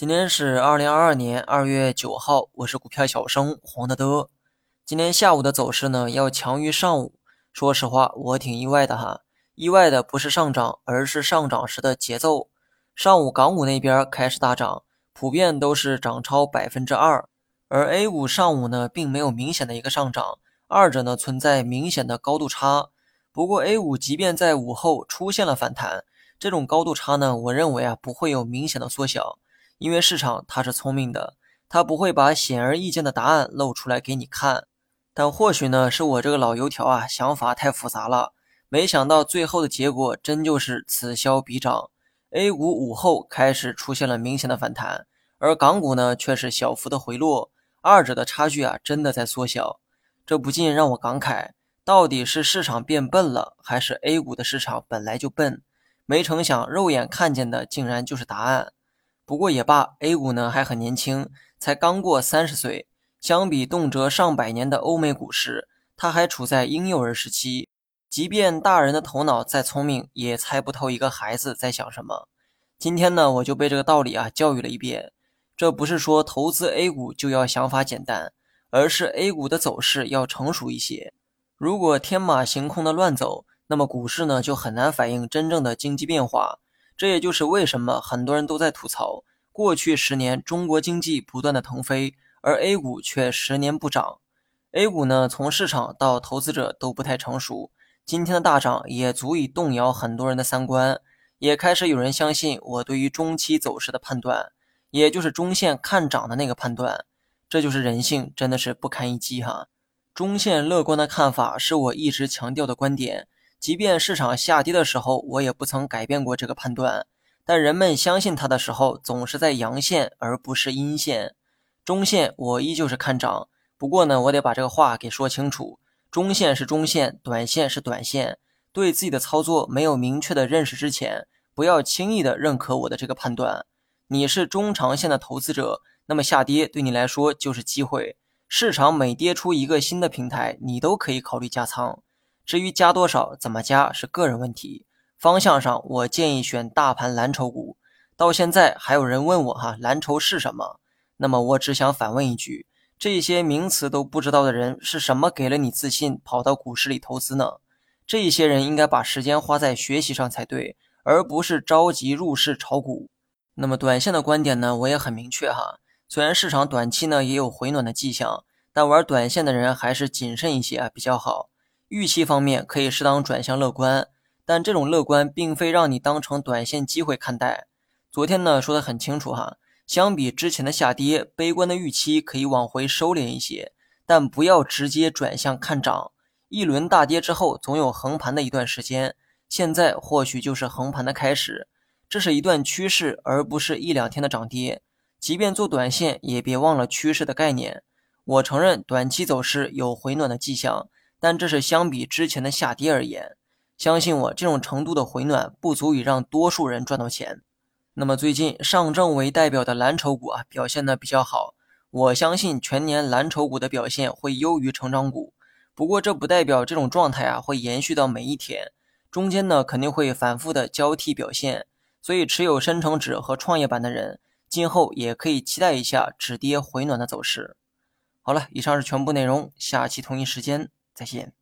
今天是二零二二年二月九号，我是股票小生黄德德。今天下午的走势呢，要强于上午。说实话，我挺意外的哈。意外的不是上涨，而是上涨时的节奏。上午港股那边开始大涨，普遍都是涨超百分之二，而 A 股上午呢，并没有明显的一个上涨，二者呢存在明显的高度差。不过 A 股即便在午后出现了反弹，这种高度差呢，我认为啊不会有明显的缩小。因为市场它是聪明的，它不会把显而易见的答案露出来给你看。但或许呢，是我这个老油条啊，想法太复杂了。没想到最后的结果真就是此消彼长。A 股午后开始出现了明显的反弹，而港股呢却是小幅的回落，二者的差距啊真的在缩小。这不禁让我感慨：到底是市场变笨了，还是 A 股的市场本来就笨？没成想，肉眼看见的竟然就是答案。不过也罢，A 股呢还很年轻，才刚过三十岁。相比动辄上百年的欧美股市，它还处在婴幼儿时期。即便大人的头脑再聪明，也猜不透一个孩子在想什么。今天呢，我就被这个道理啊教育了一遍。这不是说投资 A 股就要想法简单，而是 A 股的走势要成熟一些。如果天马行空的乱走，那么股市呢就很难反映真正的经济变化。这也就是为什么很多人都在吐槽，过去十年中国经济不断的腾飞，而 A 股却十年不涨。A 股呢，从市场到投资者都不太成熟。今天的大涨也足以动摇很多人的三观，也开始有人相信我对于中期走势的判断，也就是中线看涨的那个判断。这就是人性，真的是不堪一击哈。中线乐观的看法是我一直强调的观点。即便市场下跌的时候，我也不曾改变过这个判断。但人们相信它的时候，总是在阳线而不是阴线。中线我依旧是看涨，不过呢，我得把这个话给说清楚：中线是中线，短线是短线。对自己的操作没有明确的认识之前，不要轻易的认可我的这个判断。你是中长线的投资者，那么下跌对你来说就是机会。市场每跌出一个新的平台，你都可以考虑加仓。至于加多少、怎么加是个人问题，方向上我建议选大盘蓝筹股。到现在还有人问我哈，蓝筹是什么？那么我只想反问一句：这些名词都不知道的人是什么给了你自信，跑到股市里投资呢？这些人应该把时间花在学习上才对，而不是着急入市炒股。那么短线的观点呢？我也很明确哈，虽然市场短期呢也有回暖的迹象，但玩短线的人还是谨慎一些比较好。预期方面可以适当转向乐观，但这种乐观并非让你当成短线机会看待。昨天呢说的很清楚哈，相比之前的下跌，悲观的预期可以往回收敛一些，但不要直接转向看涨。一轮大跌之后，总有横盘的一段时间，现在或许就是横盘的开始。这是一段趋势，而不是一两天的涨跌。即便做短线，也别忘了趋势的概念。我承认短期走势有回暖的迹象。但这是相比之前的下跌而言，相信我，这种程度的回暖不足以让多数人赚到钱。那么最近上证为代表的蓝筹股啊表现的比较好，我相信全年蓝筹股的表现会优于成长股。不过这不代表这种状态啊会延续到每一天，中间呢肯定会反复的交替表现。所以持有深成指和创业板的人，今后也可以期待一下止跌回暖的走势。好了，以上是全部内容，下期同一时间。再见。